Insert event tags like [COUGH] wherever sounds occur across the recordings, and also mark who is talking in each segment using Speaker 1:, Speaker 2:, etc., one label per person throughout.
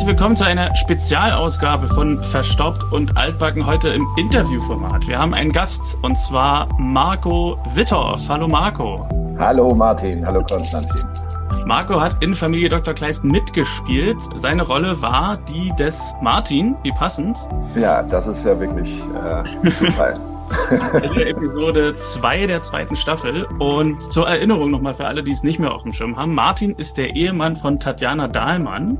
Speaker 1: Herzlich willkommen zu einer Spezialausgabe von Verstaubt und Altbacken heute im Interviewformat. Wir haben einen Gast und zwar Marco Wittorf. Hallo Marco.
Speaker 2: Hallo Martin, hallo Konstantin.
Speaker 1: Marco hat in Familie Dr. Kleist mitgespielt. Seine Rolle war die des Martin. Wie passend.
Speaker 2: Ja, das ist ja wirklich äh, Zufall. [LAUGHS]
Speaker 1: in der Episode 2 der zweiten Staffel. Und zur Erinnerung nochmal für alle, die es nicht mehr auf dem Schirm haben. Martin ist der Ehemann von Tatjana Dahlmann,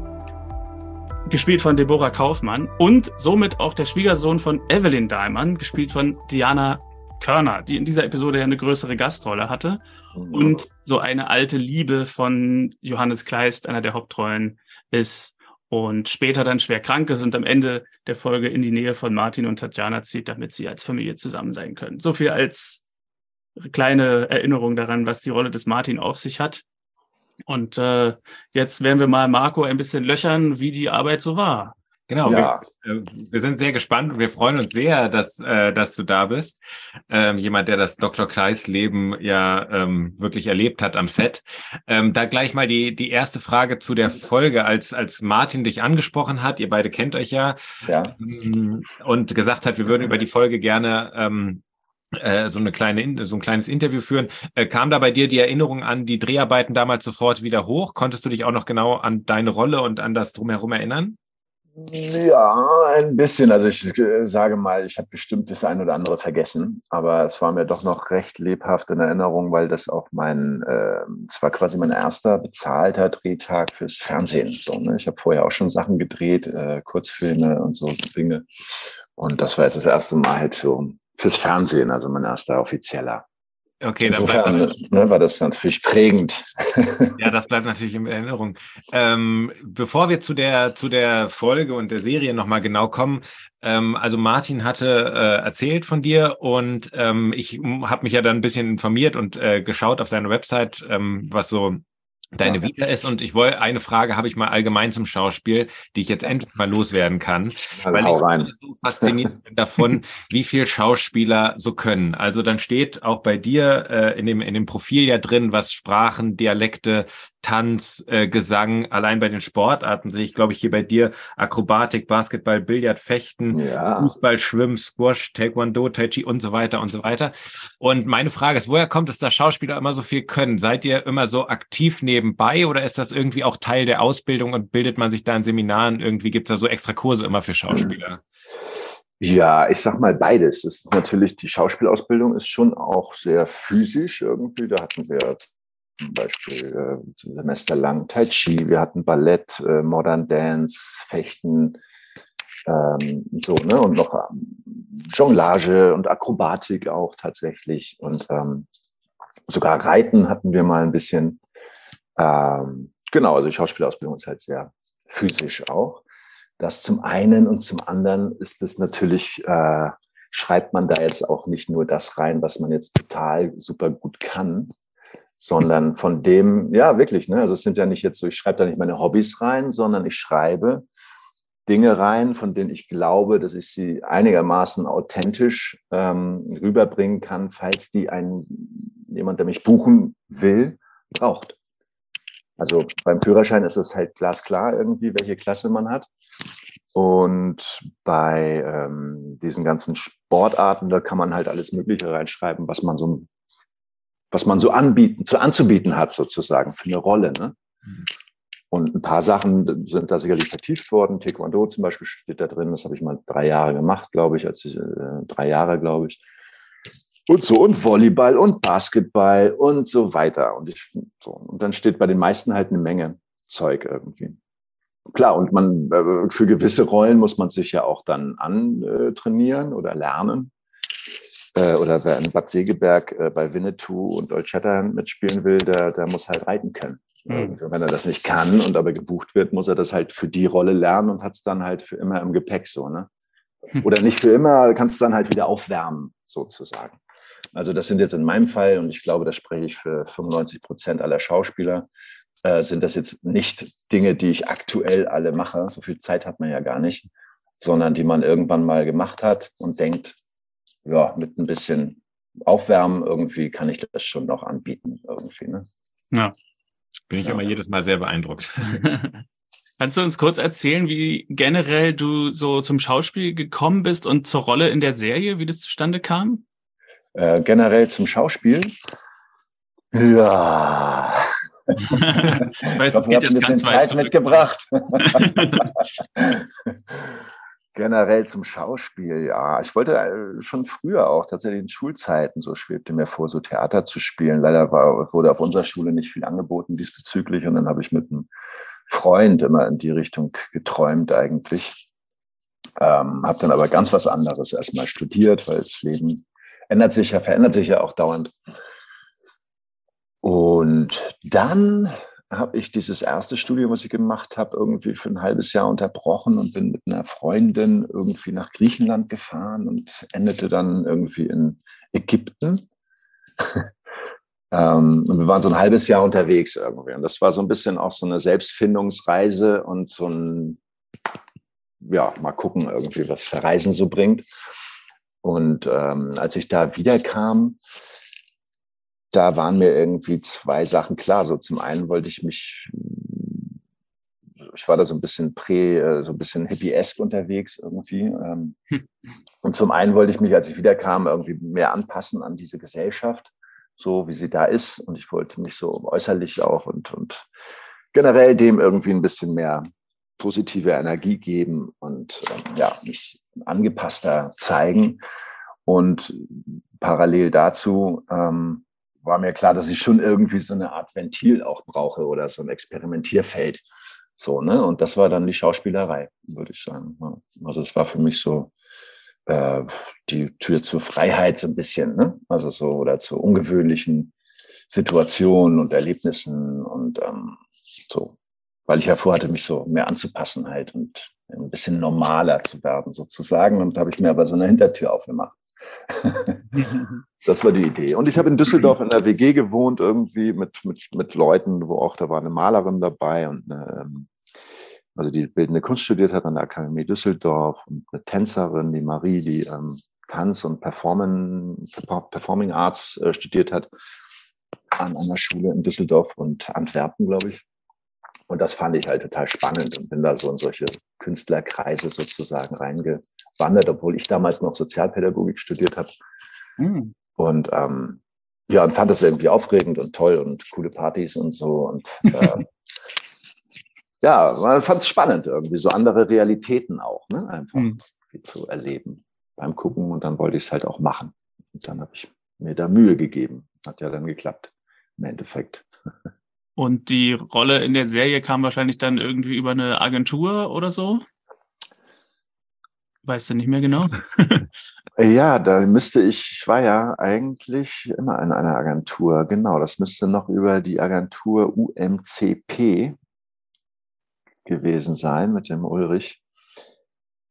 Speaker 1: gespielt von Deborah Kaufmann und somit auch der Schwiegersohn von Evelyn Dahlmann, gespielt von Diana Körner, die in dieser Episode ja eine größere Gastrolle hatte. Und so eine alte Liebe von Johannes Kleist, einer der Hauptrollen, ist und später dann schwer krank ist und am Ende der Folge in die Nähe von Martin und Tatjana zieht, damit sie als Familie zusammen sein können. So viel als kleine Erinnerung daran, was die Rolle des Martin auf sich hat. Und äh, jetzt werden wir mal Marco ein bisschen löchern, wie die Arbeit so war.
Speaker 3: Genau, ja. wir, äh, wir, sind sehr gespannt und wir freuen uns sehr, dass, äh, dass du da bist. Ähm, jemand, der das Dr. Kleis Leben ja ähm, wirklich erlebt hat am Set. Ähm, da gleich mal die, die erste Frage zu der Folge, als, als Martin dich angesprochen hat, ihr beide kennt euch ja, ja. Ähm, und gesagt hat, wir würden über die Folge gerne ähm, äh, so eine kleine so ein kleines Interview führen. Äh, kam da bei dir die Erinnerung an die Dreharbeiten damals sofort wieder hoch? Konntest du dich auch noch genau an deine Rolle und an das drumherum erinnern?
Speaker 2: Ja, ein bisschen. Also ich äh, sage mal, ich habe bestimmt das ein oder andere vergessen, aber es war mir doch noch recht lebhaft in Erinnerung, weil das auch mein, äh, es war quasi mein erster bezahlter Drehtag fürs Fernsehen. So, ne? Ich habe vorher auch schon Sachen gedreht, äh, Kurzfilme und so Dinge. Und das war jetzt das erste Mal halt für, fürs Fernsehen, also mein erster offizieller.
Speaker 3: Okay,
Speaker 2: Insofern dann bleibt ne, war das natürlich prägend.
Speaker 3: Ja, das bleibt natürlich in Erinnerung. Ähm, bevor wir zu der zu der Folge und der Serie nochmal genau kommen, ähm, also Martin hatte äh, erzählt von dir und ähm, ich habe mich ja dann ein bisschen informiert und äh, geschaut auf deine Website, ähm, was so deine. Vita ist. Und ich wollte, eine Frage habe ich mal allgemein zum Schauspiel, die ich jetzt endlich mal loswerden kann, also weil ich rein. so fasziniert bin davon, [LAUGHS] wie viel Schauspieler so können. Also dann steht auch bei dir äh, in, dem, in dem Profil ja drin, was Sprachen, Dialekte, Tanz, äh, Gesang, allein bei den Sportarten sehe ich, glaube ich, hier bei dir Akrobatik, Basketball, Billard, Fechten, ja. Fußball, Schwimmen, Squash, Taekwondo, Tai Chi und so weiter und so weiter. Und meine Frage ist, woher kommt es, dass Schauspieler immer so viel können? Seid ihr immer so aktiv nebenbei oder ist das irgendwie auch Teil der Ausbildung und bildet man sich da in Seminaren? Irgendwie gibt es da so extra Kurse immer für Schauspieler?
Speaker 2: Ja, ich sag mal beides. Das ist natürlich, die Schauspielausbildung ist schon auch sehr physisch irgendwie. Da hatten wir zum Beispiel äh, Semester lang Tai Chi, wir hatten Ballett, äh, Modern Dance, Fechten, ähm, so, ne? Und noch ähm, Jonglage und Akrobatik auch tatsächlich. Und ähm, sogar Reiten hatten wir mal ein bisschen. Ähm, genau, also die Schauspielausbildung ist halt sehr physisch auch. Das zum einen und zum anderen ist es natürlich, äh, schreibt man da jetzt auch nicht nur das rein, was man jetzt total super gut kann, sondern von dem, ja, wirklich, ne? Also es sind ja nicht jetzt so, ich schreibe da nicht meine Hobbys rein, sondern ich schreibe Dinge rein, von denen ich glaube, dass ich sie einigermaßen authentisch ähm, rüberbringen kann, falls die ein jemand, der mich buchen will, braucht. Also beim Führerschein ist es halt glasklar irgendwie, welche Klasse man hat. Und bei ähm, diesen ganzen Sportarten, da kann man halt alles Mögliche reinschreiben, was man so was man so anbieten, zu anzubieten hat, sozusagen, für eine Rolle. Ne? Mhm. Und ein paar Sachen sind da sicherlich vertieft worden. Taekwondo zum Beispiel steht da drin. Das habe ich mal drei Jahre gemacht, glaube ich, als ich äh, drei Jahre, glaube ich. Und so, und Volleyball und Basketball und so weiter. Und ich, so. Und dann steht bei den meisten halt eine Menge Zeug irgendwie. Klar, und man, äh, für gewisse Rollen muss man sich ja auch dann antrainieren oder lernen äh, oder wer in Bad Segeberg äh, bei Winnetou und Old Shatterhand mitspielen will, der, der muss halt reiten können. Mhm. Wenn er das nicht kann und aber gebucht wird, muss er das halt für die Rolle lernen und hat es dann halt für immer im Gepäck so, ne? Hm. Oder nicht für immer, kannst du dann halt wieder aufwärmen, sozusagen. Also das sind jetzt in meinem Fall, und ich glaube, das spreche ich für 95 Prozent aller Schauspieler, äh, sind das jetzt nicht Dinge, die ich aktuell alle mache. So viel Zeit hat man ja gar nicht, sondern die man irgendwann mal gemacht hat und denkt, ja, mit ein bisschen Aufwärmen irgendwie kann ich das schon noch anbieten irgendwie. Ne?
Speaker 3: Ja, bin ich ja. immer jedes Mal sehr beeindruckt. [LAUGHS]
Speaker 1: Kannst du uns kurz erzählen, wie generell du so zum Schauspiel gekommen bist und zur Rolle in der Serie, wie das zustande kam?
Speaker 2: Äh, generell zum Schauspiel? Ja. [LAUGHS] ich ich habe ein bisschen Zeit mitgebracht. [LAUGHS] generell zum Schauspiel, ja. Ich wollte äh, schon früher auch tatsächlich in Schulzeiten, so schwebte mir vor, so Theater zu spielen. Leider war, wurde auf unserer Schule nicht viel angeboten diesbezüglich und dann habe ich mit einem Freund immer in die Richtung geträumt eigentlich. Ähm, habe dann aber ganz was anderes erstmal studiert, weil das Leben ändert sich ja, verändert sich ja auch dauernd. Und dann habe ich dieses erste Studium, was ich gemacht habe, irgendwie für ein halbes Jahr unterbrochen und bin mit einer Freundin irgendwie nach Griechenland gefahren und endete dann irgendwie in Ägypten. [LAUGHS] ähm, und wir waren so ein halbes Jahr unterwegs irgendwie. Und das war so ein bisschen auch so eine Selbstfindungsreise und so ein, ja, mal gucken irgendwie, was Verreisen so bringt. Und ähm, als ich da wiederkam, da waren mir irgendwie zwei Sachen klar. So zum einen wollte ich mich, ich war da so ein bisschen prä, äh, so ein bisschen hippie-esque unterwegs irgendwie. Ähm, hm. Und zum einen wollte ich mich, als ich wiederkam, irgendwie mehr anpassen an diese Gesellschaft, so wie sie da ist. Und ich wollte mich so äußerlich auch und, und generell dem irgendwie ein bisschen mehr positive Energie geben und ähm, ja, mich angepasster zeigen. Und parallel dazu ähm, war mir klar, dass ich schon irgendwie so eine Art Ventil auch brauche oder so ein Experimentierfeld. So, ne? Und das war dann die Schauspielerei, würde ich sagen. Also es war für mich so äh, die Tür zur Freiheit so ein bisschen, ne? Also so oder zu ungewöhnlichen Situationen und Erlebnissen und ähm, so, weil ich ja vorhatte, mich so mehr anzupassen halt und ein bisschen normaler zu werden sozusagen. Und da habe ich mir aber so eine Hintertür aufgemacht. [LAUGHS] das war die Idee. Und ich habe in Düsseldorf in der WG gewohnt, irgendwie mit, mit, mit Leuten, wo auch, da war eine Malerin dabei und eine, ähm, also die bildende Kunst studiert hat an der Akademie Düsseldorf und eine Tänzerin, die Marie, die ähm, Tanz und Performing, Performing Arts äh, studiert hat an einer Schule in Düsseldorf und Antwerpen, glaube ich. Und das fand ich halt total spannend und bin da so in solche Künstlerkreise sozusagen reingewandert, obwohl ich damals noch Sozialpädagogik studiert habe. Mhm. Und ähm, ja, und fand das irgendwie aufregend und toll und coole Partys und so. Und äh, [LAUGHS] ja, man fand es spannend, irgendwie so andere Realitäten auch, ne? Einfach mhm. zu erleben beim Gucken und dann wollte ich es halt auch machen. Und dann habe ich mir da Mühe gegeben. Hat ja dann geklappt im Endeffekt. [LAUGHS]
Speaker 1: Und die Rolle in der Serie kam wahrscheinlich dann irgendwie über eine Agentur oder so? Weißt du nicht mehr genau? [LAUGHS]
Speaker 2: ja, da müsste ich, ich war ja eigentlich immer in einer Agentur, genau, das müsste noch über die Agentur UMCP gewesen sein mit dem Ulrich.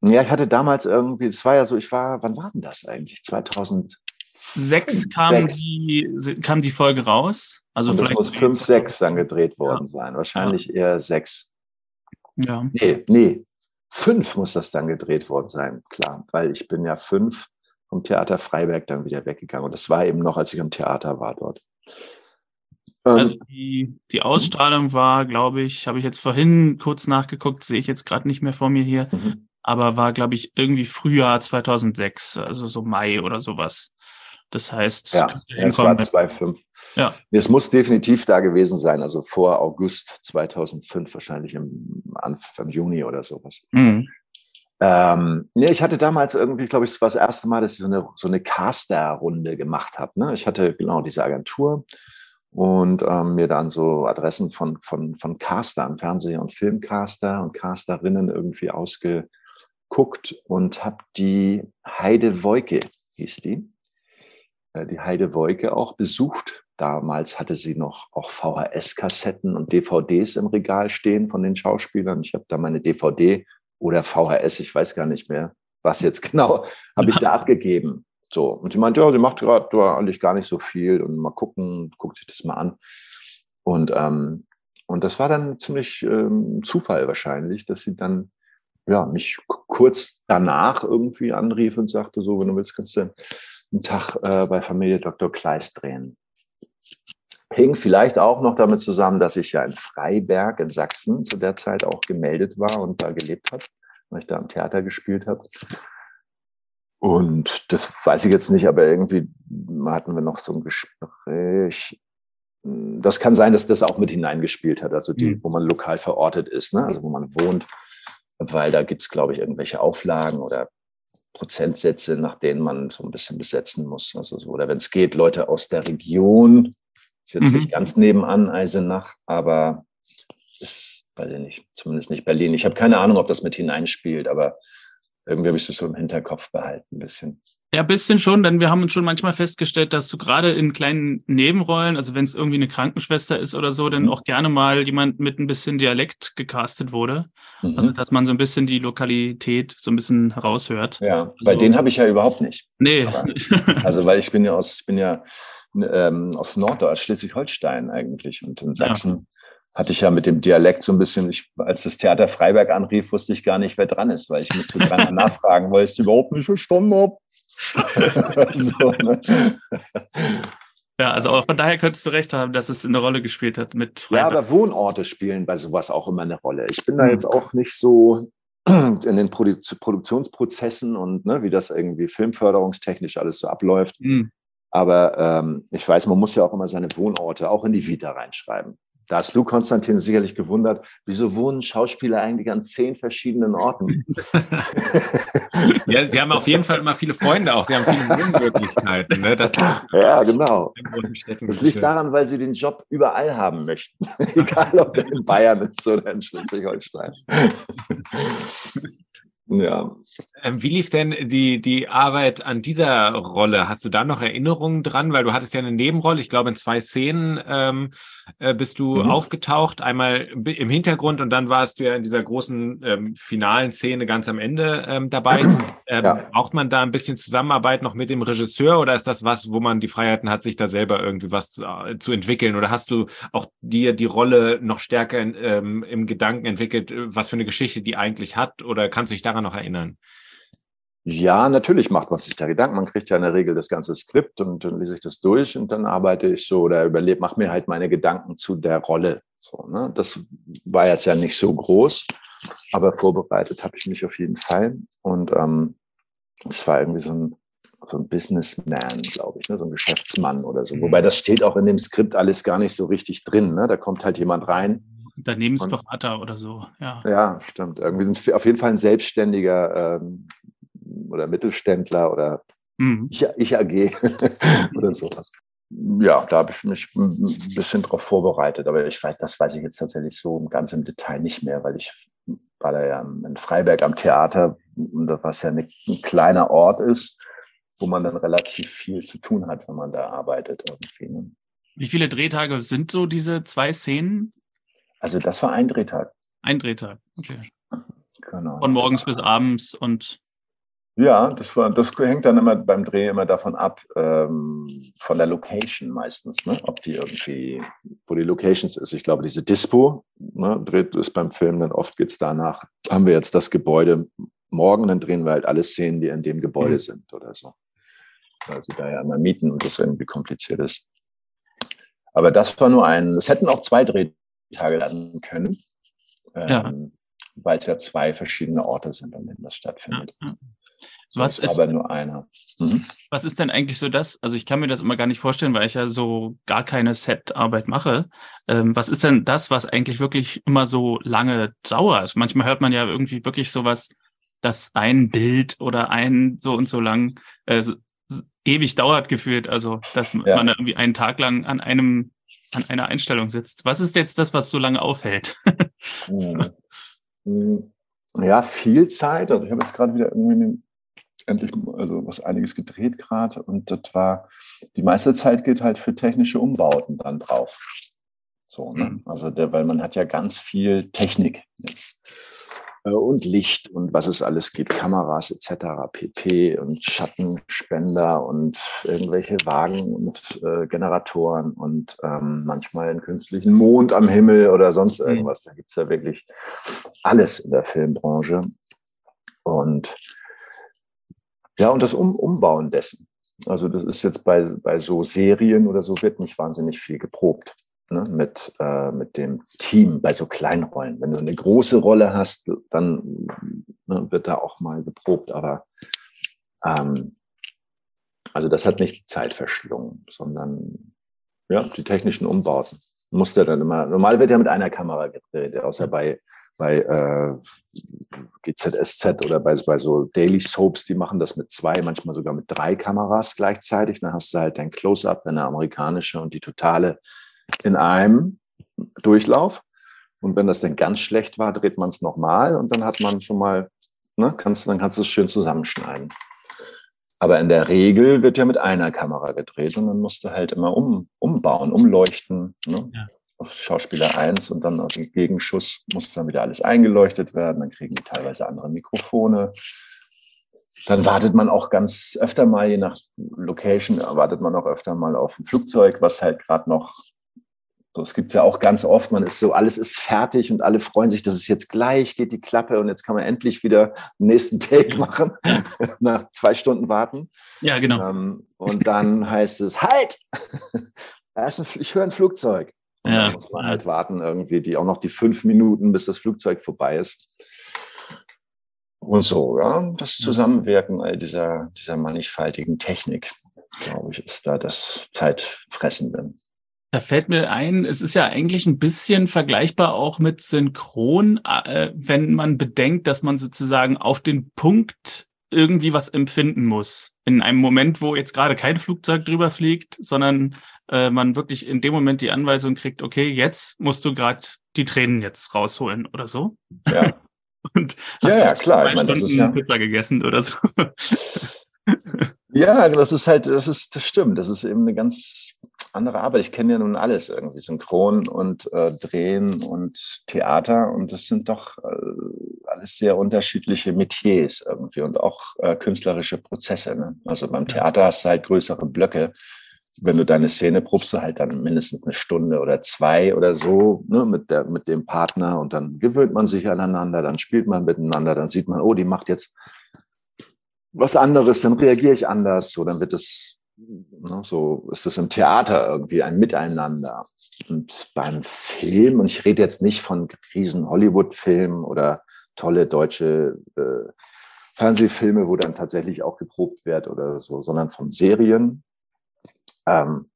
Speaker 2: Ja, ich hatte damals irgendwie, es war ja so, ich war, wann war denn das eigentlich? 2000,
Speaker 1: sechs kam die, kam die Folge raus. Also
Speaker 2: Und
Speaker 1: vielleicht
Speaker 2: muss fünf, sechs dann gedreht worden ja. sein. Wahrscheinlich ja. eher sechs.
Speaker 1: Ja.
Speaker 2: Nee, nee. Fünf muss das dann gedreht worden sein, klar. Weil ich bin ja fünf vom Theater Freiberg dann wieder weggegangen. Und das war eben noch, als ich am Theater war dort.
Speaker 1: Also die, die Ausstrahlung war, glaube ich, habe ich jetzt vorhin kurz nachgeguckt, sehe ich jetzt gerade nicht mehr vor mir hier, mhm. aber war, glaube ich, irgendwie Frühjahr 2006, also so Mai oder sowas. Das heißt,
Speaker 2: ja, es war 2,5. Ja. Es muss definitiv da gewesen sein, also vor August 2005, wahrscheinlich im Anfang Juni oder sowas. Mhm. Ähm, nee, ich hatte damals irgendwie, glaube ich, es war das erste Mal, dass ich so eine, so eine Caster-Runde gemacht habe. Ne? Ich hatte genau diese Agentur und ähm, mir dann so Adressen von, von, von Castern, Fernseh- und Filmcaster und Casterinnen irgendwie ausgeguckt und habe die Heide Woike, hieß die, die Heide Woike auch besucht. Damals hatte sie noch auch VHS-Kassetten und DVDs im Regal stehen von den Schauspielern. Ich habe da meine DVD oder VHS, ich weiß gar nicht mehr, was jetzt [LAUGHS] genau, habe ich da [LAUGHS] abgegeben. So. Und sie meinte, ja, sie macht gerade eigentlich gar nicht so viel und mal gucken, guckt sich das mal an. Und, ähm, und das war dann ziemlich ähm, Zufall wahrscheinlich, dass sie dann ja, mich kurz danach irgendwie anrief und sagte, so, wenn du willst, kannst du einen Tag äh, bei Familie Dr. Kleist drehen. Hing vielleicht auch noch damit zusammen, dass ich ja in Freiberg in Sachsen zu der Zeit auch gemeldet war und da gelebt habe, weil ich da am Theater gespielt habe. Und das weiß ich jetzt nicht, aber irgendwie hatten wir noch so ein Gespräch. Das kann sein, dass das auch mit hineingespielt hat, also die, mhm. wo man lokal verortet ist, ne? also wo man wohnt, weil da gibt es, glaube ich, irgendwelche Auflagen oder Prozentsätze, nach denen man so ein bisschen besetzen muss. Also so, oder wenn es geht, Leute aus der Region, ist jetzt mhm. nicht ganz nebenan Eisenach, aber ist, weiß ich nicht, zumindest nicht Berlin. Ich habe keine Ahnung, ob das mit hineinspielt, aber irgendwie habe ich das so im Hinterkopf behalten, ein bisschen.
Speaker 1: Ja, ein bisschen schon, denn wir haben uns schon manchmal festgestellt, dass du gerade in kleinen Nebenrollen, also wenn es irgendwie eine Krankenschwester ist oder so, dann mhm. auch gerne mal jemand mit ein bisschen Dialekt gecastet wurde. Mhm. Also, dass man so ein bisschen die Lokalität so ein bisschen heraushört.
Speaker 2: Ja, weil so. den habe ich ja überhaupt nicht.
Speaker 1: Nee.
Speaker 2: Aber, [LAUGHS] also, weil ich bin ja aus, ich bin ja ähm, aus Norddeutsch, Schleswig-Holstein eigentlich und in Sachsen. Ja hatte ich ja mit dem Dialekt so ein bisschen, ich, als das Theater Freiberg anrief, wusste ich gar nicht, wer dran ist, weil ich musste dran [LAUGHS] nachfragen, weil ich es überhaupt nicht verstanden habe. [LAUGHS] [LAUGHS]
Speaker 1: so, ne? Ja, also auch von daher könntest du recht haben, dass es eine Rolle gespielt hat mit
Speaker 2: Freiberg. Ja, aber Wohnorte spielen bei sowas auch immer eine Rolle. Ich bin da mhm. jetzt auch nicht so in den Produ Produktionsprozessen und ne, wie das irgendwie filmförderungstechnisch alles so abläuft. Mhm. Aber ähm, ich weiß, man muss ja auch immer seine Wohnorte auch in die Vita reinschreiben. Da hast du, Konstantin, sicherlich gewundert, wieso wohnen Schauspieler eigentlich an zehn verschiedenen Orten?
Speaker 3: ja, sie haben auf jeden Fall immer viele Freunde auch. Sie haben viele Wohnmöglichkeiten. Ne?
Speaker 2: Das [LAUGHS] ja, genau. Das liegt daran, weil sie den Job überall haben möchten. [LAUGHS] Egal, ob der in Bayern ist oder in Schleswig-Holstein.
Speaker 3: Ja. Ähm, wie lief denn die, die Arbeit an dieser Rolle? Hast du da noch Erinnerungen dran? Weil du hattest ja eine Nebenrolle, ich glaube in zwei Szenen ähm, äh, bist du mhm. aufgetaucht. Einmal im Hintergrund und dann warst du ja in dieser großen ähm, finalen Szene ganz am Ende ähm, dabei. Ähm, ja. Braucht man da ein bisschen Zusammenarbeit noch mit dem Regisseur oder ist das was, wo man die Freiheiten hat, sich da selber irgendwie was zu, äh, zu entwickeln? Oder hast du auch dir die Rolle noch stärker ähm, im Gedanken entwickelt, was für eine Geschichte die eigentlich hat? Oder kannst du dich daran daran noch erinnern?
Speaker 2: Ja, natürlich macht man sich da Gedanken. Man kriegt ja in der Regel das ganze Skript und dann lese ich das durch und dann arbeite ich so oder überlebe, mache mir halt meine Gedanken zu der Rolle. So, ne? Das war jetzt ja nicht so groß, aber vorbereitet habe ich mich auf jeden Fall. Und ähm, es war irgendwie so ein, so ein Businessman, glaube ich, ne? so ein Geschäftsmann oder so. Mhm. Wobei das steht auch in dem Skript alles gar nicht so richtig drin. Ne? Da kommt halt jemand rein
Speaker 1: Unternehmensberater und, oder so, ja.
Speaker 2: Ja, stimmt. Irgendwie sind auf jeden Fall ein Selbstständiger ähm, oder Mittelständler oder mhm. ich, ich AG [LAUGHS] oder sowas. Ja, da habe ich mich ein bisschen drauf vorbereitet, aber ich weiß, das weiß ich jetzt tatsächlich so ganz im Detail nicht mehr, weil ich war da ja in Freiberg am Theater, was ja ein kleiner Ort ist, wo man dann relativ viel zu tun hat, wenn man da arbeitet. Irgendwie. Ne?
Speaker 1: Wie viele Drehtage sind so diese zwei Szenen?
Speaker 2: Also das war ein Drehtag.
Speaker 1: Ein Drehtag, okay. Genau. Von morgens bis abends und
Speaker 2: ja, das, war, das hängt dann immer beim Dreh immer davon ab, ähm, von der Location meistens, ne? ob die irgendwie, wo die Locations ist. Ich glaube, diese Dispo, ne, dreht ist beim Film, dann oft geht es danach, haben wir jetzt das Gebäude morgen, dann drehen wir halt alle Szenen, die in dem Gebäude mhm. sind oder so. Weil sie da ja immer mieten und das irgendwie kompliziert ist. Aber das war nur ein, es hätten auch zwei Dreh Tage landen können, ja. ähm, weil es ja zwei verschiedene Orte sind, an denen das stattfindet. Ja.
Speaker 1: Was ist,
Speaker 2: aber nur einer.
Speaker 1: Mhm. Was ist denn eigentlich so das? Also ich kann mir das immer gar nicht vorstellen, weil ich ja so gar keine Set-Arbeit mache. Ähm, was ist denn das, was eigentlich wirklich immer so lange dauert? Manchmal hört man ja irgendwie wirklich sowas, dass ein Bild oder ein so und so lang äh, ewig dauert gefühlt. Also dass ja. man irgendwie einen Tag lang an einem an einer Einstellung sitzt. Was ist jetzt das, was so lange aufhält? [LAUGHS]
Speaker 2: Hm. ja, viel Zeit. Also ich habe jetzt gerade wieder irgendwie endlich also was einiges gedreht gerade und das war die meiste Zeit geht halt für technische Umbauten dann drauf. So, ne? Mhm. Also der, weil man hat ja ganz viel Technik jetzt. Äh, und Licht und was es alles gibt, Kameras etc., PP und Schattenspender und irgendwelche Wagen und äh, Generatoren und ähm, manchmal einen künstlichen Mond am Himmel oder sonst mhm. irgendwas. Da gibt es ja wirklich alles in der Filmbranche. Und ja, und das um Umbauen dessen. Also das ist jetzt bei, bei so Serien oder so wird nicht wahnsinnig viel geprobt ne, mit, äh, mit dem Team bei so kleinen Rollen. Wenn du eine große Rolle hast, dann ne, wird da auch mal geprobt. Aber ähm, also das hat nicht die Zeit verschlungen, sondern ja, die technischen Umbauten. Musste dann immer, normal wird ja mit einer Kamera gedreht, außer bei, bei äh, GZSZ oder bei, bei so Daily Soaps, die machen das mit zwei, manchmal sogar mit drei Kameras gleichzeitig. Dann hast du halt dein Close-Up, deine amerikanische und die totale in einem Durchlauf. Und wenn das dann ganz schlecht war, dreht man es nochmal und dann hat man schon mal, ne, kannst, dann kannst du es schön zusammenschneiden. Aber in der Regel wird ja mit einer Kamera gedreht und dann musst du halt immer um, umbauen, umleuchten. Ne? Ja. Auf Schauspieler 1 und dann auf den Gegenschuss muss dann wieder alles eingeleuchtet werden. Dann kriegen die teilweise andere Mikrofone. Dann wartet man auch ganz öfter mal, je nach Location, wartet man auch öfter mal auf ein Flugzeug, was halt gerade noch so, es gibt ja auch ganz oft, man ist so, alles ist fertig und alle freuen sich, dass es jetzt gleich geht die Klappe und jetzt kann man endlich wieder den nächsten Take machen, [LAUGHS] nach zwei Stunden warten.
Speaker 1: Ja, genau.
Speaker 2: Ähm, und dann [LAUGHS] heißt es, halt! [LAUGHS] ich höre ein Flugzeug. Und ja. muss man halt warten, irgendwie, die auch noch die fünf Minuten, bis das Flugzeug vorbei ist. Und so, ja, das Zusammenwirken all dieser, dieser mannigfaltigen Technik, glaube ich, ist da das Zeitfressende.
Speaker 1: Da fällt mir ein, es ist ja eigentlich ein bisschen vergleichbar auch mit Synchron, äh, wenn man bedenkt, dass man sozusagen auf den Punkt irgendwie was empfinden muss. In einem Moment, wo jetzt gerade kein Flugzeug drüber fliegt, sondern äh, man wirklich in dem Moment die Anweisung kriegt, okay, jetzt musst du gerade die Tränen jetzt rausholen oder so.
Speaker 2: Ja. [LAUGHS]
Speaker 1: Und
Speaker 2: hast ja, ja, klar.
Speaker 1: Zwei ich meine, Stunden ja Pizza gegessen oder so. [LAUGHS]
Speaker 2: Ja, das ist halt, das ist, das stimmt. Das ist eben eine ganz andere Arbeit. Ich kenne ja nun alles irgendwie, Synchron und äh, Drehen und Theater und das sind doch äh, alles sehr unterschiedliche Metiers irgendwie und auch äh, künstlerische Prozesse. Ne? Also beim Theater hast du halt größere Blöcke. Wenn du deine Szene probst, du halt dann mindestens eine Stunde oder zwei oder so ne, mit, der, mit dem Partner und dann gewöhnt man sich aneinander, dann spielt man miteinander, dann sieht man, oh, die macht jetzt was anderes, dann reagiere ich anders. So, dann wird es, ne, so ist es im Theater irgendwie ein Miteinander. Und beim Film, und ich rede jetzt nicht von riesen Hollywood-Filmen oder tolle deutsche äh, Fernsehfilme, wo dann tatsächlich auch geprobt wird oder so, sondern von Serien. Ähm,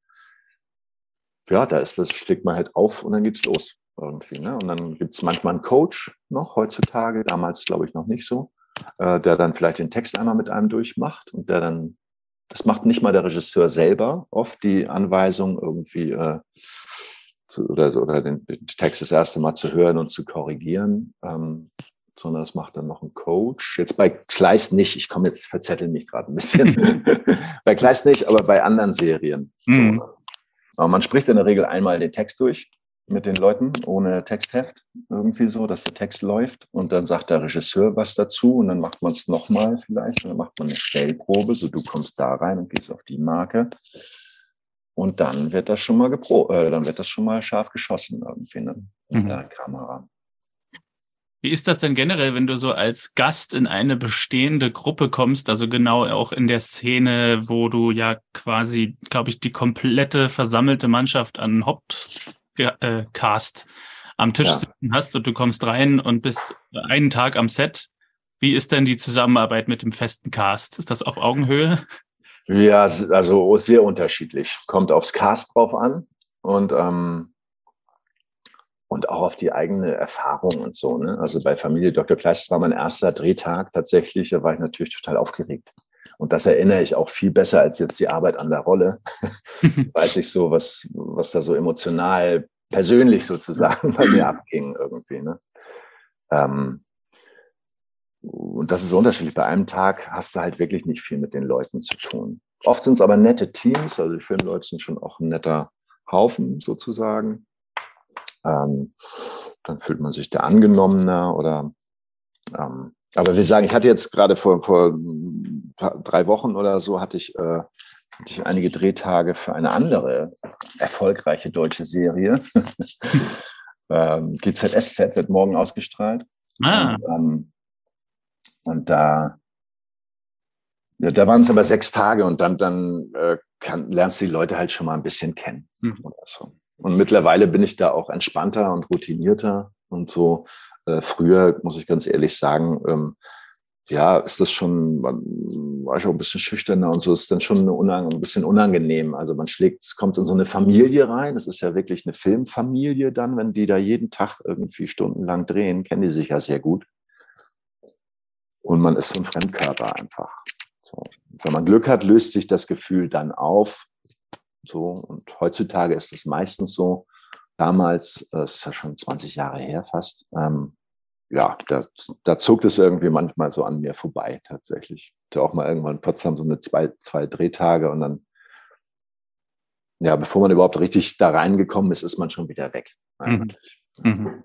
Speaker 2: ja, da ist das, schlägt man halt auf und dann geht's los irgendwie. Ne? Und dann gibt's manchmal einen Coach noch heutzutage, damals glaube ich noch nicht so äh, der dann vielleicht den Text einmal mit einem durchmacht und der dann, das macht nicht mal der Regisseur selber, oft die Anweisung irgendwie äh, zu, oder, oder den, den, Text das erste Mal zu hören und zu korrigieren. Ähm, sondern das macht dann noch ein Coach. Jetzt bei Kleist nicht, ich komme jetzt, verzettel mich gerade ein bisschen. [LAUGHS] bei Kleist nicht, aber bei anderen Serien. Mhm. So. Aber man spricht in der Regel einmal den Text durch mit den Leuten ohne Textheft irgendwie so, dass der Text läuft und dann sagt der Regisseur was dazu und dann macht man es nochmal vielleicht und dann macht man eine Stellprobe, so du kommst da rein und gehst auf die Marke und dann wird das schon mal gepro äh, dann wird das schon mal scharf geschossen irgendwie ne, mit mhm. der Kamera.
Speaker 1: Wie ist das denn generell, wenn du so als Gast in eine bestehende Gruppe kommst, also genau auch in der Szene, wo du ja quasi, glaube ich, die komplette versammelte Mannschaft an Haupt äh, Cast am Tisch ja. sitzen hast und du kommst rein und bist einen Tag am Set. Wie ist denn die Zusammenarbeit mit dem festen Cast? Ist das auf Augenhöhe?
Speaker 2: Ja, also sehr unterschiedlich. Kommt aufs Cast drauf an und, ähm, und auch auf die eigene Erfahrung und so. Ne? Also bei Familie Dr. Kleist war mein erster Drehtag tatsächlich, da war ich natürlich total aufgeregt. Und das erinnere ich auch viel besser als jetzt die Arbeit an der Rolle. [LAUGHS] Weiß ich so, was, was da so emotional, persönlich sozusagen bei mir abging irgendwie. Ne? Ähm, und das ist so unterschiedlich. Bei einem Tag hast du halt wirklich nicht viel mit den Leuten zu tun. Oft sind es aber nette Teams, also die Filmleute sind schon auch ein netter Haufen sozusagen. Ähm, dann fühlt man sich da angenommener oder ähm, aber wir sagen, ich hatte jetzt gerade vor, vor drei Wochen oder so, hatte ich, äh, hatte ich einige Drehtage für eine andere erfolgreiche deutsche Serie. [LAUGHS] ähm, GZSZ wird morgen ausgestrahlt. Ah. Und, ähm, und da Ja, da waren es aber sechs Tage und dann, dann äh, kann, lernst du die Leute halt schon mal ein bisschen kennen. Mhm. So. Und mittlerweile bin ich da auch entspannter und routinierter und so. Äh, früher, muss ich ganz ehrlich sagen, ähm, ja, ist das schon, war ich auch ein bisschen schüchterner und so, ist dann schon ein bisschen unangenehm. Also man schlägt, kommt in so eine Familie rein. Das ist ja wirklich eine Filmfamilie dann, wenn die da jeden Tag irgendwie stundenlang drehen, kennen die sich ja sehr gut. Und man ist so ein Fremdkörper einfach. So. Wenn man Glück hat, löst sich das Gefühl dann auf. So. Und heutzutage ist es meistens so. Damals, das ist ja schon 20 Jahre her fast, ähm, ja, da, da zog es irgendwie manchmal so an mir vorbei, tatsächlich. Ich hatte auch mal irgendwann in Potsdam so eine zwei, zwei Drehtage und dann, ja, bevor man überhaupt richtig da reingekommen ist, ist man schon wieder weg. Mhm.
Speaker 3: Mhm.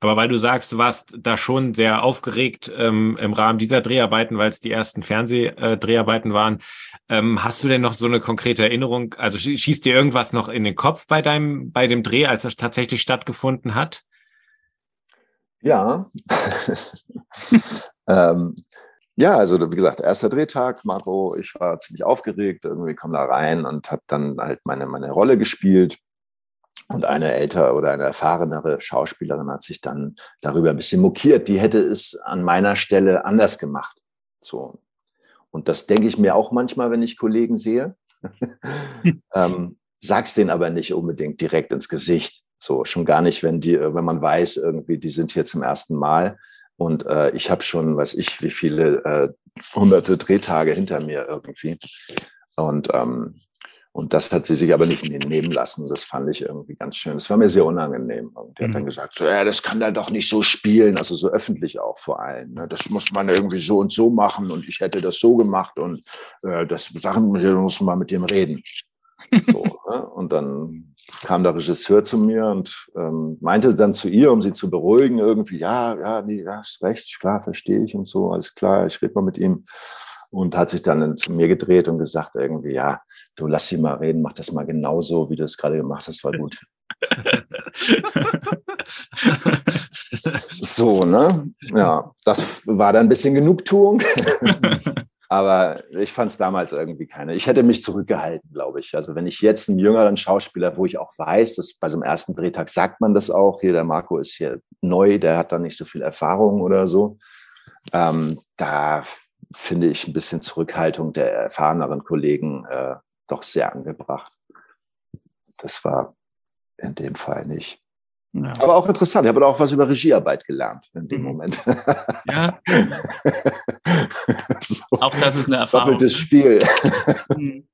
Speaker 3: Aber weil du sagst, du warst da schon sehr aufgeregt ähm, im Rahmen dieser Dreharbeiten, weil es die ersten Fernsehdreharbeiten waren, ähm, hast du denn noch so eine konkrete Erinnerung? Also schießt dir irgendwas noch in den Kopf bei deinem, bei dem Dreh, als es tatsächlich stattgefunden hat?
Speaker 2: Ja. [LAUGHS] ähm, ja, also wie gesagt, erster Drehtag, Marco, ich war ziemlich aufgeregt, irgendwie kam da rein und habe dann halt meine, meine Rolle gespielt. Und eine ältere oder eine erfahrenere Schauspielerin hat sich dann darüber ein bisschen mokiert. Die hätte es an meiner Stelle anders gemacht. So. Und das denke ich mir auch manchmal, wenn ich Kollegen sehe. [LAUGHS] ähm, sag's denen aber nicht unbedingt direkt ins Gesicht. So, schon gar nicht, wenn die, wenn man weiß, irgendwie, die sind hier zum ersten Mal. Und äh, ich habe schon, weiß ich, wie viele äh, hunderte Drehtage hinter mir irgendwie. Und, ähm, und das hat sie sich aber nicht nehmen lassen. Das fand ich irgendwie ganz schön. Das war mir sehr unangenehm. Und die mhm. hat dann mhm. gesagt, so, ja, das kann er doch nicht so spielen, also so öffentlich auch vor allem. Ne? Das muss man irgendwie so und so machen und ich hätte das so gemacht und äh, das Sachen muss man mit dem reden. So, [LAUGHS] ne? Und dann kam der Regisseur zu mir und ähm, meinte dann zu ihr, um sie zu beruhigen, irgendwie, ja, ja, nee, ja, hast recht, klar, verstehe ich und so, alles klar, ich rede mal mit ihm. Und hat sich dann zu mir gedreht und gesagt, irgendwie, ja, du lass sie mal reden, mach das mal genauso, wie du es gerade gemacht hast, war gut. [LAUGHS] so, ne? Ja, das war dann ein bisschen Genugtuung. [LAUGHS] Aber ich fand es damals irgendwie keine. Ich hätte mich zurückgehalten, glaube ich. Also wenn ich jetzt einen jüngeren Schauspieler, wo ich auch weiß, dass bei so einem ersten Drehtag sagt man das auch, hier der Marco ist hier neu, der hat da nicht so viel Erfahrung oder so. Ähm, da finde ich ein bisschen Zurückhaltung der erfahreneren Kollegen äh, doch sehr angebracht. Das war in dem Fall nicht. Ja. Aber auch interessant. Ich habe auch was über Regiearbeit gelernt in dem mhm. Moment. Ja. [LAUGHS]
Speaker 1: so. Auch das ist eine Erfahrung.
Speaker 2: Doppeltes Spiel.
Speaker 3: Mhm.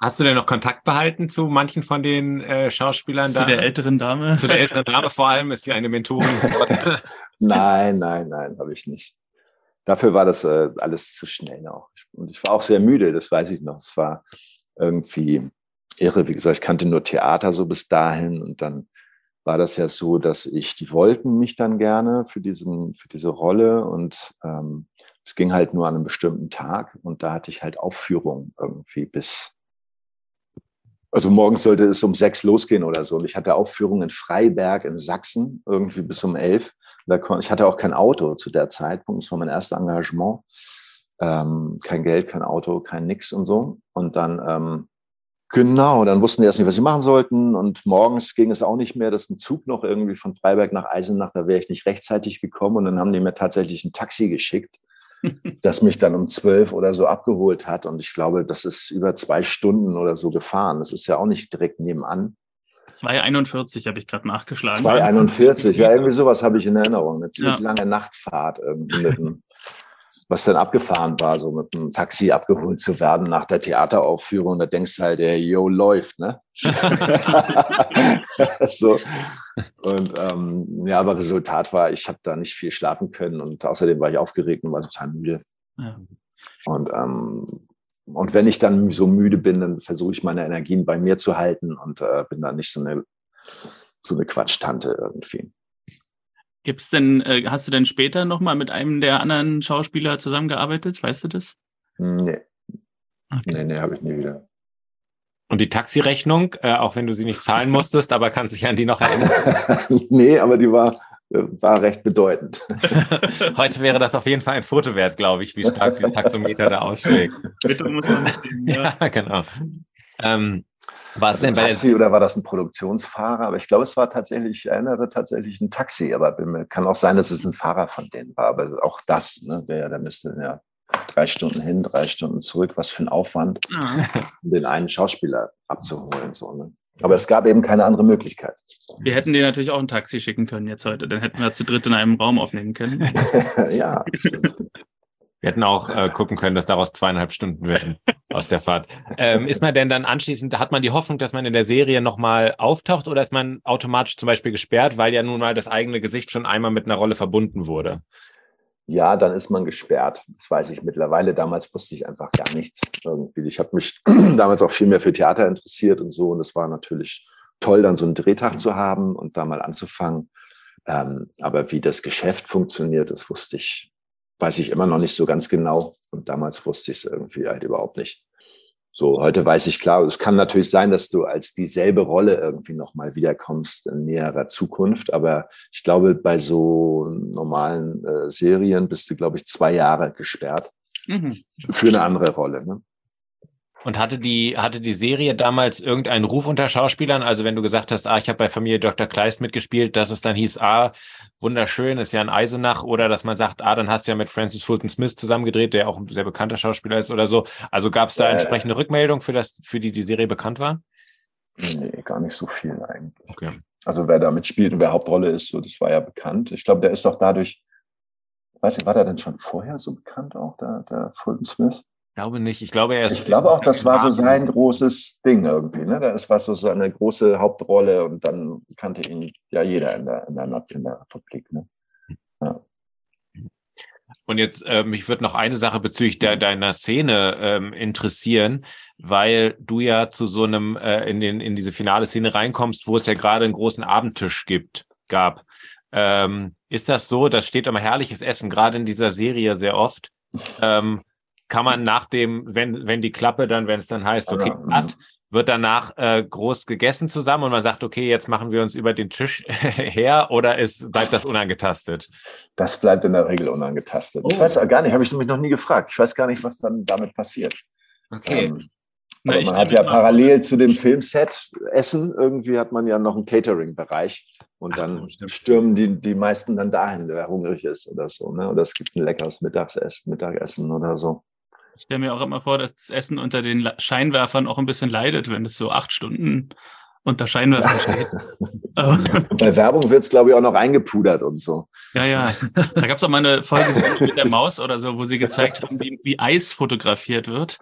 Speaker 3: Hast du denn noch Kontakt behalten zu manchen von den äh, Schauspielern?
Speaker 1: Zu da? der älteren Dame?
Speaker 3: Zu der älteren Dame vor allem ist sie eine Mentorin. [LAUGHS]
Speaker 2: nein, nein, nein, habe ich nicht. Dafür war das äh, alles zu schnell noch. Und ich war auch sehr müde, das weiß ich noch. Es war irgendwie irre. Wie gesagt, ich kannte nur Theater so bis dahin und dann war das ja so, dass ich, die wollten mich dann gerne für, diesen, für diese Rolle und ähm, es ging halt nur an einem bestimmten Tag und da hatte ich halt Aufführung irgendwie bis, also morgens sollte es um sechs losgehen oder so und ich hatte Aufführung in Freiberg in Sachsen irgendwie bis um elf. Ich hatte auch kein Auto zu der Zeitpunkt, das war mein erstes Engagement. Ähm, kein Geld, kein Auto, kein Nix und so. Und dann ähm, Genau, dann wussten die erst nicht, was sie machen sollten. Und morgens ging es auch nicht mehr. Das ist ein Zug noch irgendwie von Freiberg nach Eisenach. Da wäre ich nicht rechtzeitig gekommen. Und dann haben die mir tatsächlich ein Taxi geschickt, [LAUGHS] das mich dann um zwölf oder so abgeholt hat. Und ich glaube, das ist über zwei Stunden oder so gefahren. Das ist ja auch nicht direkt nebenan.
Speaker 1: 2,41 habe ich gerade nachgeschlagen.
Speaker 2: 2,41, ja, irgendwie sowas habe ich in Erinnerung. Eine ziemlich ja. lange Nachtfahrt irgendwie mit einem was dann abgefahren war, so mit einem Taxi abgeholt zu werden nach der Theateraufführung. Da denkst du halt, der yo, läuft, ne? [LAUGHS] so. Und ähm, ja, aber Resultat war, ich habe da nicht viel schlafen können und außerdem war ich aufgeregt und war total müde. Ja. Und, ähm, und wenn ich dann so müde bin, dann versuche ich meine Energien bei mir zu halten und äh, bin dann nicht so eine, so eine Quatschtante irgendwie.
Speaker 1: Gibt's denn, äh, hast du denn später nochmal mit einem der anderen Schauspieler zusammengearbeitet? Weißt du das?
Speaker 2: Nee. Okay. Nee, nee, habe ich nie wieder.
Speaker 3: Und die Taxirechnung, äh, auch wenn du sie nicht zahlen musstest, aber kannst dich an die noch erinnern? [LAUGHS]
Speaker 2: nee, aber die war war recht bedeutend. [LAUGHS]
Speaker 3: Heute wäre das auf jeden Fall ein Foto wert, glaube ich, wie stark die Taxometer da ausschlägt. Bitte muss man mitnehmen, ja. [LAUGHS] ja, genau. Ähm,
Speaker 2: war es denn bei Taxi oder war das ein Produktionsfahrer? Aber ich glaube, es war tatsächlich, ich erinnere tatsächlich ein Taxi, aber kann auch sein, dass es ein Fahrer von denen war. Aber auch das, ne, der, der müsste ja drei Stunden hin, drei Stunden zurück, was für ein Aufwand, ja. um den einen Schauspieler abzuholen. So, ne? Aber es gab eben keine andere Möglichkeit.
Speaker 1: Wir hätten dir natürlich auch ein Taxi schicken können jetzt heute. Dann hätten wir zu dritt in einem Raum aufnehmen können. [LAUGHS]
Speaker 2: ja.
Speaker 3: Wir hätten auch äh, gucken können, dass daraus zweieinhalb Stunden werden aus der Fahrt. Ähm, ist man denn dann anschließend, hat man die Hoffnung, dass man in der Serie nochmal auftaucht oder ist man automatisch zum Beispiel gesperrt, weil ja nun mal das eigene Gesicht schon einmal mit einer Rolle verbunden wurde?
Speaker 2: Ja, dann ist man gesperrt. Das weiß ich mittlerweile. Damals wusste ich einfach gar nichts irgendwie. Ich habe mich [CLEARS THROAT] damals auch viel mehr für Theater interessiert und so. Und es war natürlich toll, dann so einen Drehtag zu haben und da mal anzufangen. Ähm, aber wie das Geschäft funktioniert, das wusste ich weiß ich immer noch nicht so ganz genau. Und damals wusste ich es irgendwie halt überhaupt nicht. So, heute weiß ich klar, es kann natürlich sein, dass du als dieselbe Rolle irgendwie nochmal wiederkommst in näherer Zukunft. Aber ich glaube, bei so normalen äh, Serien bist du, glaube ich, zwei Jahre gesperrt mhm. für eine andere Rolle. Ne?
Speaker 3: Und hatte die, hatte die Serie damals irgendeinen Ruf unter Schauspielern? Also wenn du gesagt hast, ah, ich habe bei Familie Dr. Kleist mitgespielt, dass es dann hieß, ah, wunderschön, ist ja ein Eisenach, oder dass man sagt, ah, dann hast du ja mit Francis Fulton Smith zusammengedreht, der auch ein sehr bekannter Schauspieler ist oder so. Also gab es da äh, entsprechende Rückmeldung, für das, für die die Serie bekannt war?
Speaker 2: Nee, gar nicht so viel eigentlich. Okay. Also wer da mitspielt und wer Hauptrolle ist, so, das war ja bekannt. Ich glaube, der ist auch dadurch, weiß ich, war der denn schon vorher so bekannt auch, der, der Fulton Smith?
Speaker 3: Glaube nicht. Ich glaube, er ist.
Speaker 2: Ich glaube auch, das war so sein großes Ding irgendwie. Ne? Das war so seine große Hauptrolle und dann kannte ihn ja jeder in der, in der, in der Republik. Ne? Ja.
Speaker 3: Und jetzt, äh, mich würde noch eine Sache bezüglich der, deiner Szene ähm, interessieren, weil du ja zu so einem, äh, in, den, in diese finale Szene reinkommst, wo es ja gerade einen großen Abendtisch gibt, gab. Ähm, ist das so? Da steht immer herrliches Essen, gerade in dieser Serie sehr oft. Ähm, kann man nach dem, wenn, wenn die Klappe dann, wenn es dann heißt, okay, Cut, wird danach äh, groß gegessen zusammen und man sagt, okay, jetzt machen wir uns über den Tisch [LAUGHS] her oder ist, bleibt das unangetastet?
Speaker 2: Das bleibt in der Regel unangetastet. Oh. Ich weiß gar nicht, habe ich mich noch nie gefragt. Ich weiß gar nicht, was dann damit passiert. Okay. Ähm, Na, man hat ja parallel zu dem Filmset Essen, irgendwie hat man ja noch einen Catering-Bereich. Und Ach dann so, stürmen die, die meisten dann dahin, wer hungrig ist oder so. Ne? Oder es gibt ein leckeres Mittagessen, Mittagessen oder so.
Speaker 1: Ich stelle mir auch immer vor, dass das Essen unter den Scheinwerfern auch ein bisschen leidet, wenn es so acht Stunden unter Scheinwerfern [LAUGHS] steht. [LAUGHS]
Speaker 2: Bei Werbung wird es, glaube ich, auch noch eingepudert und so.
Speaker 1: Ja, ja. Da gab es auch mal eine Folge mit der Maus oder so, wo sie gezeigt haben, wie, wie Eis fotografiert wird.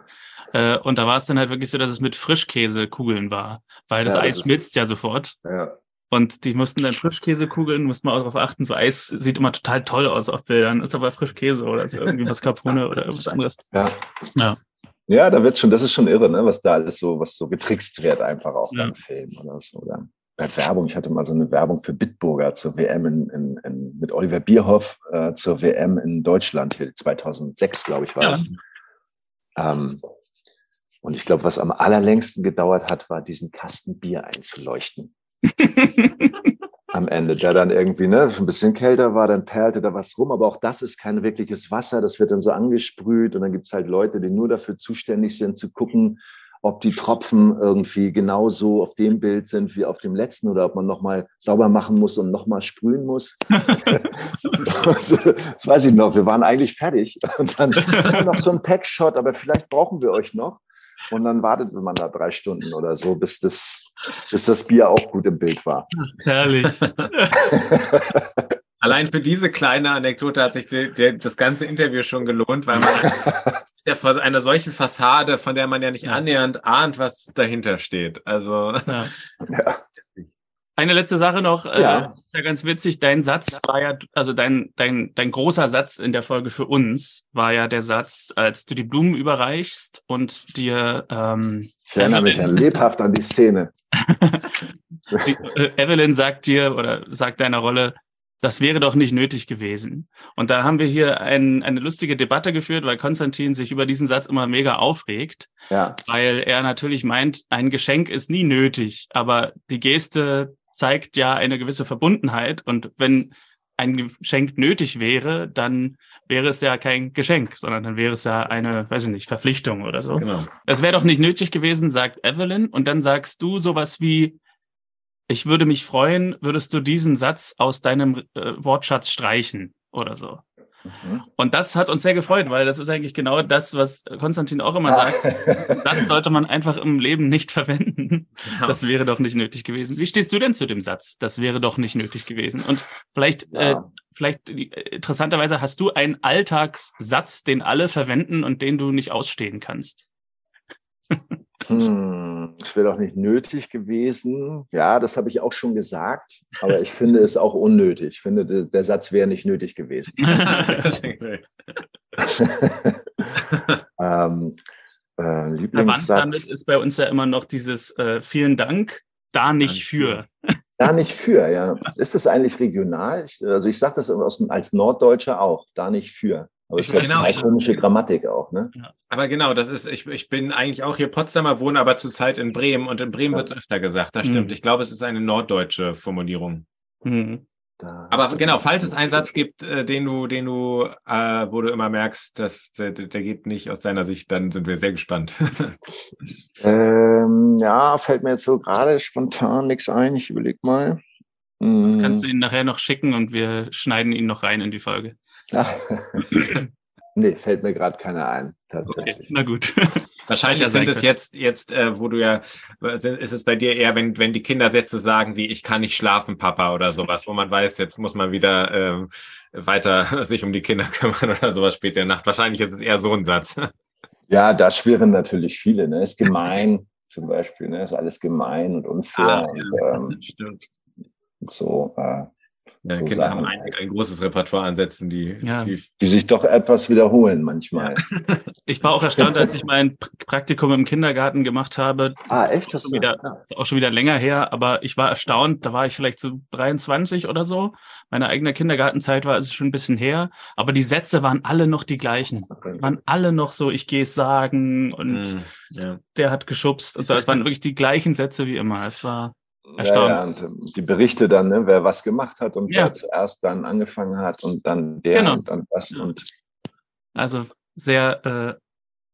Speaker 1: Äh, und da war es dann halt wirklich so, dass es mit Frischkäsekugeln war, weil das ja, Eis schmilzt ja sofort. Ja. Und die mussten dann Frischkäsekugeln, mussten wir auch darauf achten, so Eis sieht immer total toll aus auf Bildern, ist aber Frischkäse oder ist irgendwie Mascarpone oder irgendwas anderes.
Speaker 2: Ja. ja. Ja, da wird schon, das ist schon irre, ne, was da alles so, was so getrickst wird, einfach auch ja. beim Film oder so. Oder bei Werbung. Ich hatte mal so eine Werbung für Bitburger zur WM in, in, in mit Oliver Bierhoff äh, zur WM in Deutschland, 2006, glaube ich, war es. Ähm, und ich glaube, was am allerlängsten gedauert hat, war diesen Kasten Bier einzuleuchten. Am Ende, der dann irgendwie ne, ein bisschen kälter war, dann perlte da was rum, aber auch das ist kein wirkliches Wasser, das wird dann so angesprüht und dann gibt es halt Leute, die nur dafür zuständig sind, zu gucken, ob die Tropfen irgendwie genauso auf dem Bild sind wie auf dem letzten oder ob man nochmal sauber machen muss und nochmal sprühen muss. [LAUGHS] das weiß ich noch. Wir waren eigentlich fertig. Und dann noch so ein Packshot, aber vielleicht brauchen wir euch noch. Und dann wartet man da drei Stunden oder so, bis das, bis das Bier auch gut im Bild war.
Speaker 1: Herrlich. [LAUGHS]
Speaker 3: Allein für diese kleine Anekdote hat sich die, die, das ganze Interview schon gelohnt, weil man [LAUGHS] ist ja vor einer solchen Fassade, von der man ja nicht annähernd ahnt, was dahinter steht. Also ja.
Speaker 1: Eine letzte Sache noch, äh, ja. äh, ja ganz witzig, dein Satz war ja, also dein, dein, dein großer Satz in der Folge für uns war ja der Satz, als du die Blumen überreichst und dir ähm,
Speaker 2: ich erinnere mich ja lebhaft an die Szene. [LAUGHS]
Speaker 1: die, äh, Evelyn sagt dir oder sagt deiner Rolle, das wäre doch nicht nötig gewesen. Und da haben wir hier ein, eine lustige Debatte geführt, weil Konstantin sich über diesen Satz immer mega aufregt, ja. weil er natürlich meint, ein Geschenk ist nie nötig, aber die Geste zeigt ja eine gewisse Verbundenheit. Und wenn ein Geschenk nötig wäre, dann wäre es ja kein Geschenk, sondern dann wäre es ja eine, weiß ich nicht, Verpflichtung oder so.
Speaker 3: Genau.
Speaker 1: Das wäre doch nicht nötig gewesen, sagt Evelyn. Und dann sagst du sowas wie, ich würde mich freuen, würdest du diesen Satz aus deinem äh, Wortschatz streichen oder so.
Speaker 2: Mhm.
Speaker 1: Und das hat uns sehr gefreut, weil das ist eigentlich genau das, was Konstantin auch immer sagt. Den Satz sollte man einfach im Leben nicht [LAUGHS] verwenden.
Speaker 3: Ja.
Speaker 1: Das wäre doch nicht nötig gewesen. Wie stehst du denn zu dem Satz? Das wäre doch nicht nötig gewesen. Und vielleicht, äh,
Speaker 2: Ja.
Speaker 1: vielleicht äh, interessanterweise hast du einen Alltagssatz, den alle verwenden und den du nicht ausstehen kannst. [LAUGHS]
Speaker 2: Hm, es wäre doch nicht nötig gewesen. Ja, das habe ich auch schon gesagt, aber ich finde es auch unnötig. Ich finde, der, Satz wäre nicht nötig gewesen. [LAUGHS] [LAUGHS] ähm, äh,
Speaker 1: Verwandt
Speaker 2: Lieblingssatz.
Speaker 1: damit ist bei uns ja immer noch dieses äh, vielen Dank, da nicht
Speaker 3: Danke.
Speaker 1: für. [LAUGHS]
Speaker 2: Da nicht für, ja. Ist es eigentlich regional? Ich, also ich sage das aus, als Norddeutscher auch, da nicht für. Aber
Speaker 1: Ich
Speaker 2: jetzt
Speaker 3: genau, ich-
Speaker 2: komische Grammatik auch, ne?
Speaker 3: Aber genau, das ist, ich, ich bin eigentlich auch hier Potsdamer, wohne aber zurzeit in Bremen und in Bremen
Speaker 2: Ja.
Speaker 3: wird es öfter gesagt. Das
Speaker 1: Mhm.
Speaker 3: stimmt. Ich glaube, es ist eine norddeutsche Formulierung.
Speaker 1: Hm.
Speaker 2: Da-
Speaker 3: Aber genau, falls es einen Satz gibt, äh, den du, den du, äh, wo du immer merkst, dass der, der geht nicht aus deiner Sicht, dann sind wir sehr gespannt. [LAUGHS]
Speaker 2: Ähm, ja, fällt mir jetzt so gerade spontan nichts ein. Ich überleg mal.
Speaker 1: Das
Speaker 2: Hm.
Speaker 1: kannst du ihn nachher noch schicken und wir schneiden ihn noch rein in die Folge. [LAUGHS]
Speaker 2: Nee, fällt mir gerade keiner ein,
Speaker 1: Okay,
Speaker 2: tatsächlich.
Speaker 1: na gut. [LAUGHS]
Speaker 3: Wahrscheinlich
Speaker 1: ja
Speaker 3: sind es jetzt, jetzt, äh, wo du ja, ist es bei dir eher, wenn, wenn die Kinder Sätze sagen wie ich kann nicht schlafen, Papa oder sowas, wo man weiß, jetzt muss man wieder ähm, weiter [LAUGHS] sich um die Kinder kümmern oder sowas später in der Nacht. Wahrscheinlich ist es eher so ein Satz.
Speaker 2: Ja, da schwirren natürlich viele. Ne? Ist gemein, zum Beispiel. Ne? Ist alles gemein und unfair.
Speaker 3: Ah,
Speaker 2: und, ähm,
Speaker 3: Stimmt.
Speaker 2: so, äh,
Speaker 3: Ja,
Speaker 2: so
Speaker 3: die Kinder haben
Speaker 2: Sachen
Speaker 3: ein, ein großes Repertoire an Sätzen, die,
Speaker 1: Ja.
Speaker 3: die
Speaker 2: die sich doch etwas wiederholen manchmal. [LAUGHS]
Speaker 1: Ich war auch erstaunt, als ich mein Pr- Praktikum im Kindergarten gemacht habe. Das
Speaker 2: Ah,
Speaker 1: ist
Speaker 2: echt?
Speaker 1: auch
Speaker 2: Das
Speaker 1: schon wieder,
Speaker 2: ja.
Speaker 1: ist auch schon wieder länger her, aber ich war erstaunt, da war ich vielleicht so 23 oder so. Meine eigene Kindergartenzeit war es schon ein bisschen her, aber die Sätze waren alle noch die gleichen.
Speaker 2: Okay.
Speaker 1: Waren alle noch so, ich gehe es sagen und
Speaker 3: Hm, ja.
Speaker 1: der hat geschubst und so. Es waren wirklich die gleichen Sätze wie immer. Es war,
Speaker 2: Ja, ja,
Speaker 1: Erstaunlich.
Speaker 2: und ähm, die Berichte dann, ne, wer was gemacht hat und
Speaker 1: Ja.
Speaker 2: wer zuerst dann angefangen hat und dann der
Speaker 1: Genau.
Speaker 2: und dann
Speaker 1: Ja.
Speaker 2: und
Speaker 1: also sehr, äh,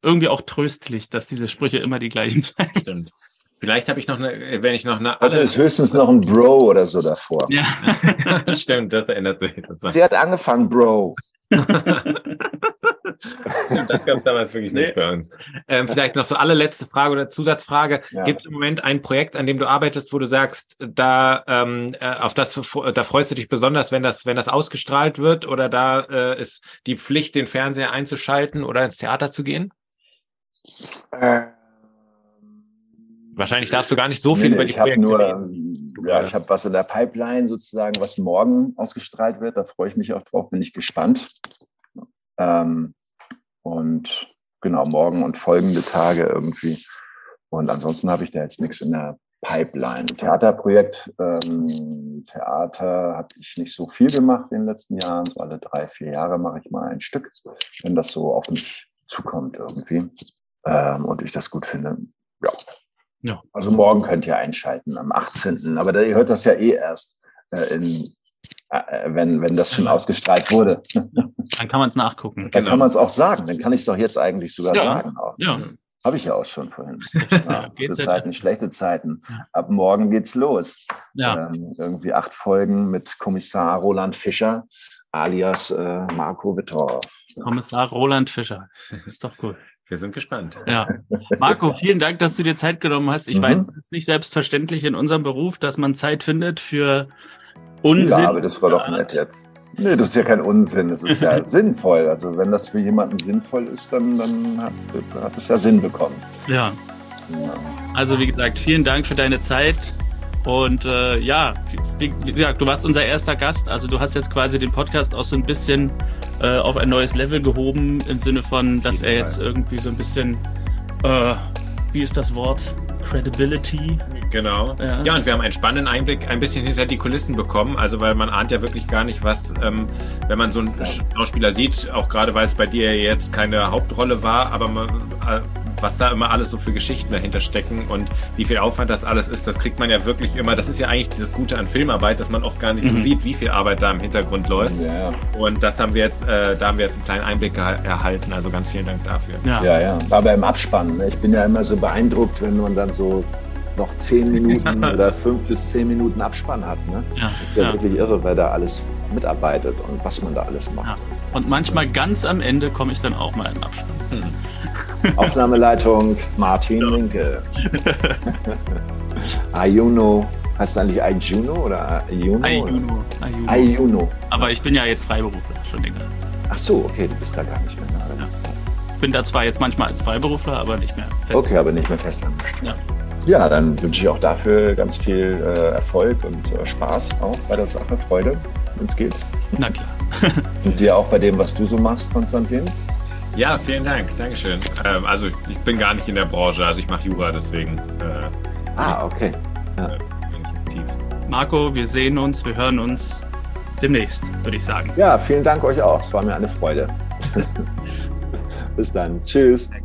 Speaker 1: irgendwie auch tröstlich, dass diese Sprüche immer die gleichen. [LAUGHS]
Speaker 3: Stimmt. Vielleicht habe ich noch eine, wenn ich noch eine
Speaker 2: Heute
Speaker 3: alle.
Speaker 2: ist höchstens noch ein Bro oder so davor.
Speaker 1: Ja. [LAUGHS]
Speaker 3: Stimmt, das erinnert sich. Das,
Speaker 2: Sie hat angefangen, Bro. [LAUGHS] [LAUGHS]
Speaker 3: Das gab es damals wirklich
Speaker 1: Nee.
Speaker 3: nicht bei uns. Ähm, vielleicht noch so allerletzte Frage oder Zusatzfrage.
Speaker 2: Ja.
Speaker 3: Gibt es im Moment ein Projekt, an dem du arbeitest, wo du sagst, da ähm, äh, auf das da freust du dich besonders, wenn das wenn das ausgestrahlt wird oder da äh, ist die Pflicht, den Fernseher einzuschalten oder ins Theater zu gehen? Wahrscheinlich darfst du gar nicht so viel
Speaker 2: Nee,
Speaker 3: über
Speaker 2: nee,
Speaker 3: die
Speaker 2: ich habe
Speaker 3: Projekte
Speaker 2: nur,
Speaker 3: reden.
Speaker 2: ja, ich habe was in der Pipeline sozusagen, was morgen ausgestrahlt wird. Da freue ich mich auch drauf, bin ich gespannt. Ähm, und genau, morgen und folgende Tage irgendwie. Und ansonsten habe ich da jetzt nichts in der Pipeline. Theaterprojekt, ähm, Theater habe ich nicht so viel gemacht in den letzten Jahren. So alle drei, vier Jahre mache ich mal ein Stück, wenn das so auf mich zukommt irgendwie. Ähm, und ich das gut finde. Ja.
Speaker 1: Ja.
Speaker 2: Also morgen könnt ihr einschalten am 18. Aber da, ihr hört das ja eh erst, äh, in, wenn, wenn das schon ausgestrahlt wurde. [LAUGHS]
Speaker 1: Dann kann man es nachgucken.
Speaker 2: Dann
Speaker 3: Genau.
Speaker 2: kann man es auch sagen. Dann kann ich es doch jetzt eigentlich sogar
Speaker 1: Ja.
Speaker 2: sagen. Auch.
Speaker 1: Ja,
Speaker 2: Habe ich ja auch schon vorhin. [LAUGHS]
Speaker 1: ja
Speaker 2: gute Zeiten, schlechte Zeiten. Ab morgen geht's los.
Speaker 1: Ja,
Speaker 2: Ähm, irgendwie acht Folgen mit Kommissar Roland Fischer alias äh, Marco Wittorf.
Speaker 1: Kommissar Roland Fischer. [LAUGHS] Ist doch cool.
Speaker 3: Wir sind gespannt.
Speaker 1: Ja. Marco, vielen Dank, dass du dir Zeit genommen hast. Ich
Speaker 2: Mhm.
Speaker 1: weiß, es ist nicht selbstverständlich in unserem Beruf, dass man Zeit findet für Unsinn.
Speaker 2: Ja, aber das war doch nett jetzt. Nee, das ist ja kein Unsinn, das ist ja [LAUGHS] sinnvoll. Also wenn das für jemanden sinnvoll ist, dann, dann hat, es ja Sinn bekommen.
Speaker 1: Ja,
Speaker 2: Ja.
Speaker 1: also wie gesagt, vielen Dank für deine Zeit. Und äh, ja, wie, wie gesagt, du warst unser erster Gast. Also du hast jetzt quasi den Podcast auch so ein bisschen äh, auf ein neues Level gehoben, im Sinne von, dass er jetzt irgendwie so ein bisschen, äh, wie ist das Wort? Credibility.
Speaker 3: Genau.
Speaker 1: Ja.
Speaker 3: Ja. und wir haben einen spannenden Einblick ein bisschen hinter die Kulissen bekommen. Also, weil man ahnt ja wirklich gar nicht, was, ähm, wenn man so einen Schauspieler sieht, auch gerade weil es bei dir jetzt keine Hauptrolle war, aber man, äh, was da immer alles so für Geschichten dahinter stecken und wie viel Aufwand das alles ist, das kriegt man ja wirklich immer. Das ist ja eigentlich dieses Gute an Filmarbeit, dass man oft gar nicht mhm. so sieht, wie viel Arbeit da im Hintergrund läuft. Ja. Und das haben wir jetzt, äh, da haben wir jetzt einen kleinen Einblick erhalten. Also ganz vielen Dank dafür.
Speaker 2: Ja, ja. ja. War beim Abspann. Ne? Ich bin ja immer so beeindruckt, wenn man dann so noch zehn [LAUGHS] Minuten oder fünf bis zehn Minuten Abspann hat. Ne? Ja, das ist ja, ja, wirklich irre, wer da alles mitarbeitet und was man da alles macht. Ja.
Speaker 1: Und manchmal ganz am Ende komme ich dann auch mal in Abspann.
Speaker 2: Hm. [LAUGHS] Aufnahmeleitung Martin Linke. [LAUGHS] Ayuno. Heißt es eigentlich Ayuno oder Ayuno? Ayuno.
Speaker 1: Ayuno. Ayuno. Aber ich bin ja jetzt Freiberufler schon länger.
Speaker 2: Ach so, okay, du bist da gar nicht mehr.
Speaker 1: Ja. Bin da zwar jetzt manchmal als Freiberufler, aber nicht mehr
Speaker 2: fest. Okay, aber nicht mehr fest Ja. Ja, dann wünsche ich auch dafür ganz viel äh, Erfolg und äh, Spaß auch bei der Sache, Freude, wenn es geht.
Speaker 1: Na klar. [LAUGHS]
Speaker 2: und dir auch bei dem, was du so machst, Konstantin?
Speaker 3: Ja, vielen Dank. Dankeschön. Ähm, also ich bin gar nicht in der Branche, also ich mache Jura, deswegen. Äh,
Speaker 2: ah, okay. Ja. Äh,
Speaker 1: Marco, wir sehen uns, wir hören uns demnächst, würde ich sagen.
Speaker 2: Ja, vielen Dank euch auch. Es war mir eine Freude. [LAUGHS] Bis dann. Tschüss. Danke.